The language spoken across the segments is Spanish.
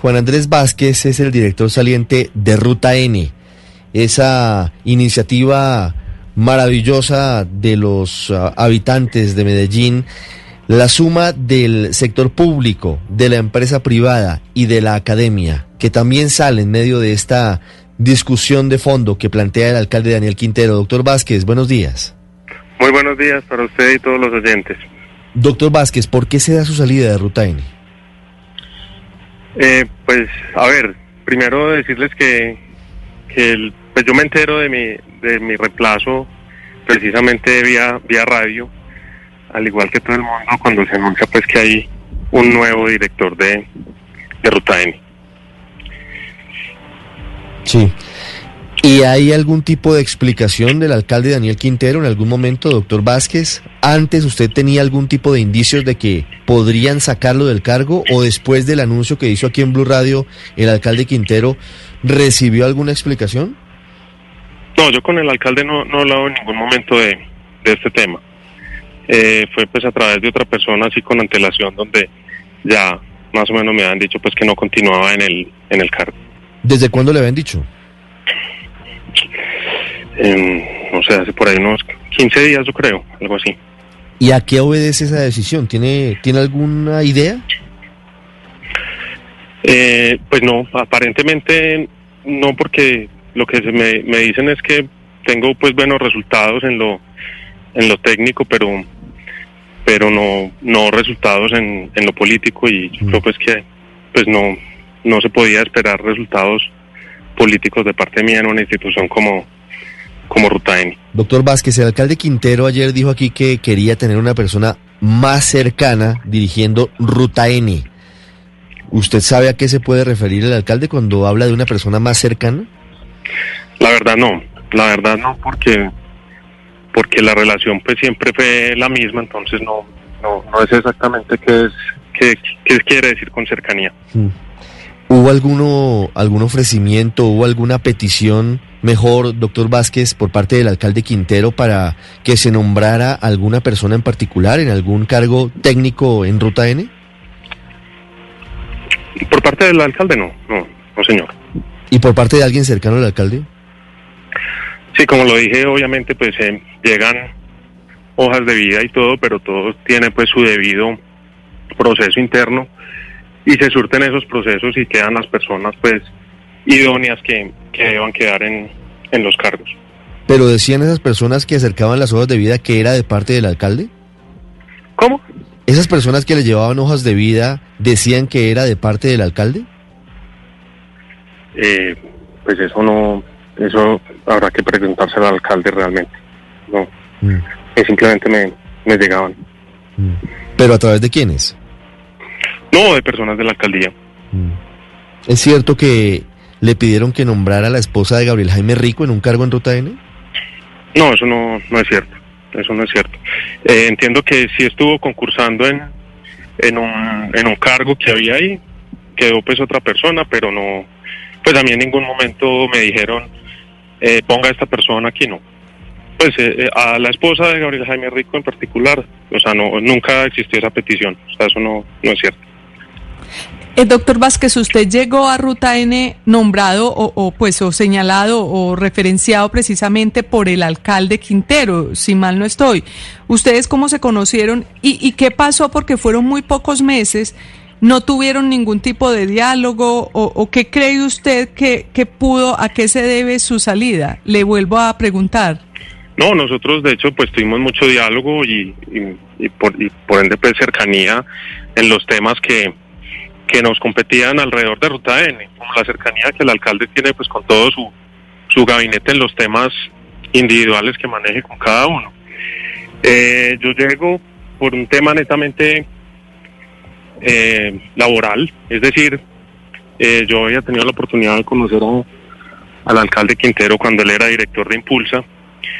Juan Andrés Vázquez es el director saliente de Ruta N, esa iniciativa maravillosa de los uh, habitantes de Medellín, la suma del sector público, de la empresa privada y de la academia, que también sale en medio de esta discusión de fondo que plantea el alcalde Daniel Quintero. Doctor Vázquez, buenos días. Muy buenos días para usted y todos los oyentes. Doctor Vázquez, ¿por qué se da su salida de Ruta N? Eh, pues, a ver, primero decirles que, que el, pues yo me entero de mi, de mi reemplazo precisamente vía, vía radio, al igual que todo el mundo cuando se anuncia pues que hay un nuevo director de, de Ruta N. Sí. ¿Y hay algún tipo de explicación del alcalde Daniel Quintero en algún momento, doctor Vázquez? ¿Antes usted tenía algún tipo de indicios de que podrían sacarlo del cargo o después del anuncio que hizo aquí en Blue Radio el alcalde Quintero recibió alguna explicación? No, yo con el alcalde no, no he hablado en ningún momento de, de este tema. Eh, fue pues a través de otra persona así con antelación donde ya más o menos me habían dicho pues que no continuaba en el, en el cargo. ¿Desde cuándo le habían dicho? Eh, no sé, hace por ahí unos 15 días yo creo, algo así. ¿Y a qué obedece esa decisión? ¿Tiene, ¿tiene alguna idea? Eh, pues no, aparentemente no porque lo que se me, me dicen es que tengo pues buenos resultados en lo en lo técnico, pero pero no no resultados en, en lo político y yo creo pues que pues no no se podía esperar resultados políticos de parte mía en una institución como como Ruta N. Doctor Vázquez, el alcalde Quintero ayer dijo aquí que quería tener una persona más cercana dirigiendo Ruta N. ¿Usted sabe a qué se puede referir el alcalde cuando habla de una persona más cercana? La verdad no, la verdad no, porque porque la relación pues siempre fue la misma, entonces no no, no es exactamente qué es qué, qué quiere decir con cercanía. Mm. ¿Hubo alguno, algún ofrecimiento, hubo alguna petición mejor, doctor Vázquez, por parte del alcalde Quintero para que se nombrara alguna persona en particular en algún cargo técnico en Ruta N? Por parte del alcalde no, no, no señor. ¿Y por parte de alguien cercano al alcalde? Sí, como lo dije, obviamente pues eh, llegan hojas de vida y todo, pero todo tiene pues su debido proceso interno y se surten esos procesos y quedan las personas pues idóneas que, que deban quedar en, en los cargos. ¿Pero decían esas personas que acercaban las hojas de vida que era de parte del alcalde? ¿Cómo? ¿Esas personas que le llevaban hojas de vida decían que era de parte del alcalde? Eh, pues eso no, eso habrá que preguntárselo al alcalde realmente. No, Mm, que simplemente me, me llegaban. mm. ¿Pero a través de quiénes? No, de personas de la alcaldía. Mm. ¿Es cierto que le pidieron que nombrara a la esposa de Gabriel Jaime Rico en un cargo en Ruta N? No, eso no, no es cierto. Eso no es cierto. Eh, entiendo que sí estuvo concursando en, en, un, en un cargo que había ahí. Quedó pues otra persona, pero no, pues a mí en ningún momento me dijeron, eh, ponga a esta persona aquí, no. Pues eh, eh, a la esposa de Gabriel Jaime Rico en particular, o sea, no, nunca existió esa petición. O sea, eso no, no es cierto. Eh, doctor Vázquez, usted llegó a Ruta N nombrado o, pues o señalado o referenciado precisamente por el alcalde Quintero, si mal no estoy. ¿Ustedes cómo se conocieron y, qué pasó? Porque fueron muy pocos meses, no tuvieron ningún tipo de diálogo o, qué cree usted que, pudo, a qué se debe su salida. Le vuelvo a preguntar. No, nosotros de hecho pues tuvimos mucho diálogo y, y, por, por ende pues cercanía en los temas que, que nos competían alrededor de Ruta N, como la cercanía que el alcalde tiene pues con todo su, su gabinete en los temas individuales que maneje con cada uno. Eh, yo llego por un tema netamente eh, laboral, es decir, eh, yo había tenido la oportunidad de conocer a, al alcalde Quintero cuando él era director de Impulsa,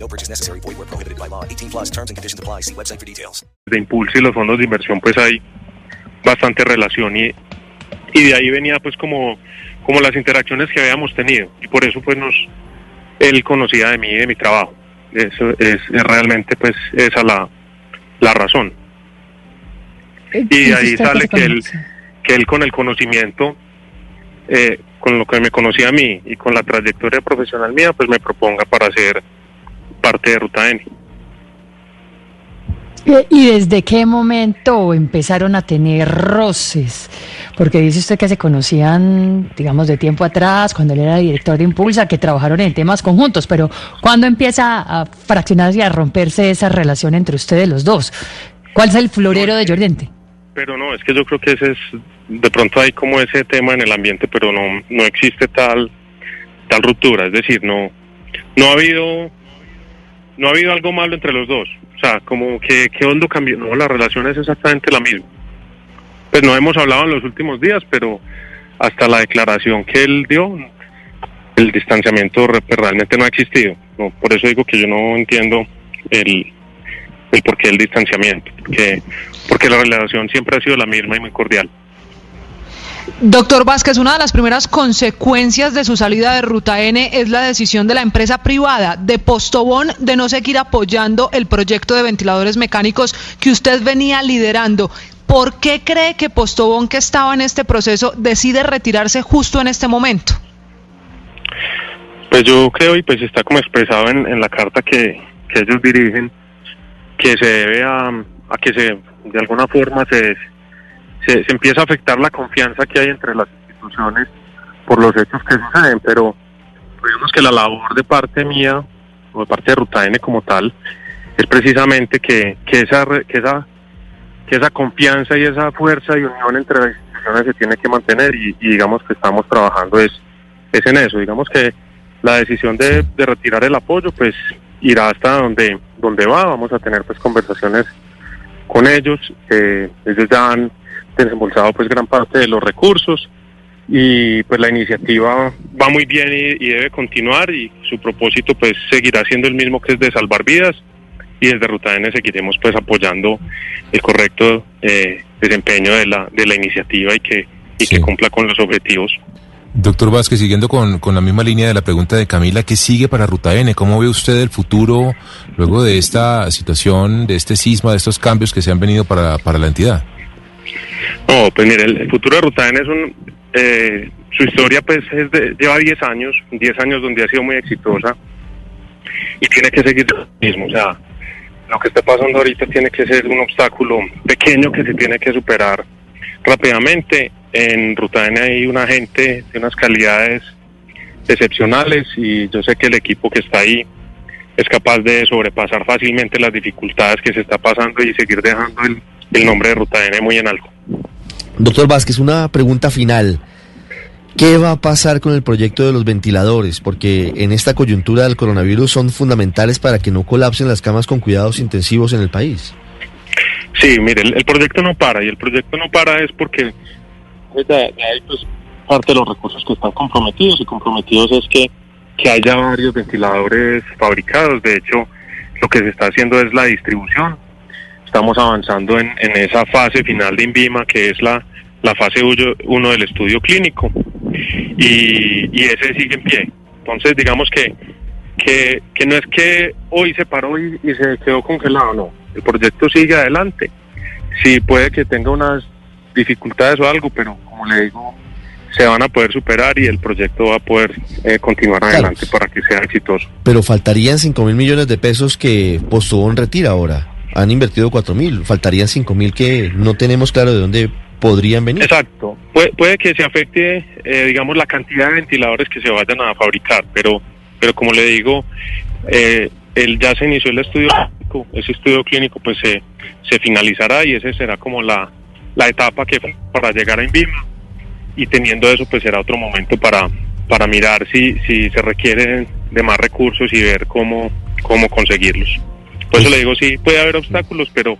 No purchase necessary. Void where prohibited by law. 18 plus terms and conditions apply. See website for details. de Impulsa y los fondos de inversión pues hay bastante relación y, y de ahí venía pues como, como las interacciones que habíamos tenido y por eso pues nos él conocía de mí y de mi trabajo. Eso es, es realmente pues esa la, la razón. Y de ahí sale que él, que él con el conocimiento, eh, con lo que me conocía a mí y con la trayectoria profesional mía, pues me proponga para ser parte de Ruta N. Eh, ¿Y desde qué momento empezaron a tener roces? Porque dice usted que se conocían, digamos, de tiempo atrás, cuando él era director de Impulsa, que trabajaron en temas conjuntos, pero ¿cuándo empieza a fraccionarse y a romperse esa relación entre ustedes los dos? ¿Cuál es el florero de Llorente? Pero no, es que yo creo que ese es, de pronto hay como ese tema en el ambiente, pero no, no existe tal, tal ruptura, es decir, no, no ha habido, no ha habido algo malo entre los dos, o sea, como que, que hondo cambió, no, la relación es exactamente la misma. Pues no hemos hablado en los últimos días, pero hasta la declaración que él dio, el distanciamiento pues, realmente no ha existido, por eso digo que yo no entiendo el, el por qué el distanciamiento, porque, porque la relación siempre ha sido la misma y muy cordial. Doctor Vázquez, una de las primeras consecuencias de su salida de Ruta N es la decisión de la empresa privada de Postobón de no seguir apoyando el proyecto de ventiladores mecánicos que usted venía liderando. ¿Por qué cree que Postobón, que estaba en este proceso, decide retirarse justo en este momento? Pues yo creo, y pues está como expresado en, en la carta que, que ellos dirigen, que se debe a, a que se, de alguna forma se, se, empieza a afectar la confianza que hay entre las instituciones por los hechos que suceden, pero digamos que la labor de parte mía, o de parte de Ruta N como tal, es precisamente que, que esa, que esa que esa confianza y esa fuerza y unión entre las instituciones se tiene que mantener y, digamos que estamos trabajando es, es en eso, digamos que la decisión de, retirar el apoyo pues irá hasta donde donde va. Vamos a tener pues conversaciones con ellos eh, ellos ya desembolsado pues gran parte de los recursos y pues la iniciativa va muy bien y, y debe continuar y su propósito pues seguirá siendo el mismo que es de salvar vidas y desde Ruta N seguiremos pues apoyando el correcto eh, desempeño de la de la iniciativa y que y que cumpla con los objetivos Doctor Vázquez, siguiendo con, con la misma línea de la pregunta de Camila, ¿qué sigue para Ruta N? ¿Cómo ve usted el futuro luego de esta situación, de este sisma, de estos cambios que se han venido para, para la entidad? No, pues mire, el, futuro de Ruta N es un... eh, su historia pues es de- lleva 10 años, 10 años donde ha sido muy exitosa y tiene que seguir lo mismo. O sea, lo que está pasando ahorita tiene que ser un obstáculo pequeño que se tiene que superar rápidamente. En Ruta N hay una gente de unas calidades excepcionales y yo sé que el equipo que está ahí es capaz de sobrepasar fácilmente las dificultades que se está pasando y seguir dejando el, el nombre de Ruta N muy en alto. Doctor Vázquez, una pregunta final. ¿Qué va a pasar con el proyecto de los ventiladores? Porque en esta coyuntura del coronavirus son fundamentales para que no colapsen las camas con cuidados intensivos en el país. Sí, mire, el, el proyecto no para y el proyecto no para es porque pues, de, de ahí pues parte de los recursos que están comprometidos y comprometidos es que, que haya varios ventiladores fabricados. De hecho, lo que se está haciendo es la distribución. Estamos avanzando en, en esa fase final de INVIMA que es la, la fase 1 del estudio clínico y, y ese sigue en pie. Entonces, digamos que, que, que no es que hoy se paró y, y se quedó congelado, no. El proyecto sigue adelante. Sí, puede que tenga unas dificultades o algo, pero como le digo, se van a poder superar y el proyecto va a poder eh, continuar Claro. adelante para que sea exitoso. Pero faltarían 5 mil millones de pesos que Postobón retira ahora. Han invertido 4 mil, faltarían 5 mil que no tenemos claro de dónde podrían venir. Exacto. Puede, que se afecte, eh, digamos, la cantidad de ventiladores que se vayan a fabricar, pero, pero como le digo, eh, el, ya se inició el estudio clínico, ese estudio clínico pues se, se finalizará y ese será como la, la etapa que para llegar a INVIMA y teniendo eso pues será otro momento para, para mirar si, si se requieren de más recursos y ver cómo, cómo conseguirlos. Por eso le digo, sí, puede haber obstáculos, pero,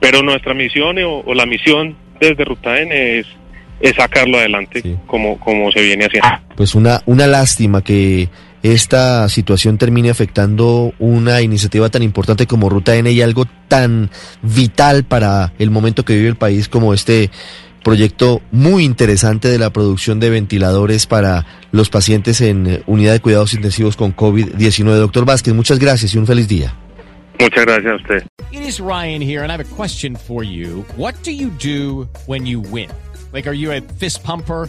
pero nuestra misión o, o la misión desde Ruta N es, es sacarlo adelante como, como se viene haciendo. Pues una, una lástima que esta situación termine afectando una iniciativa tan importante como Ruta N y algo tan vital para el momento que vive el país como este proyecto muy interesante de la producción de ventiladores para los pacientes en unidad de cuidados intensivos con COVID-19. Doctor Vázquez, muchas gracias y un feliz día. Muchas gracias a usted. It is Ryan here, and I have a question for you. What do you do when you win? Like, are you a fist pumper?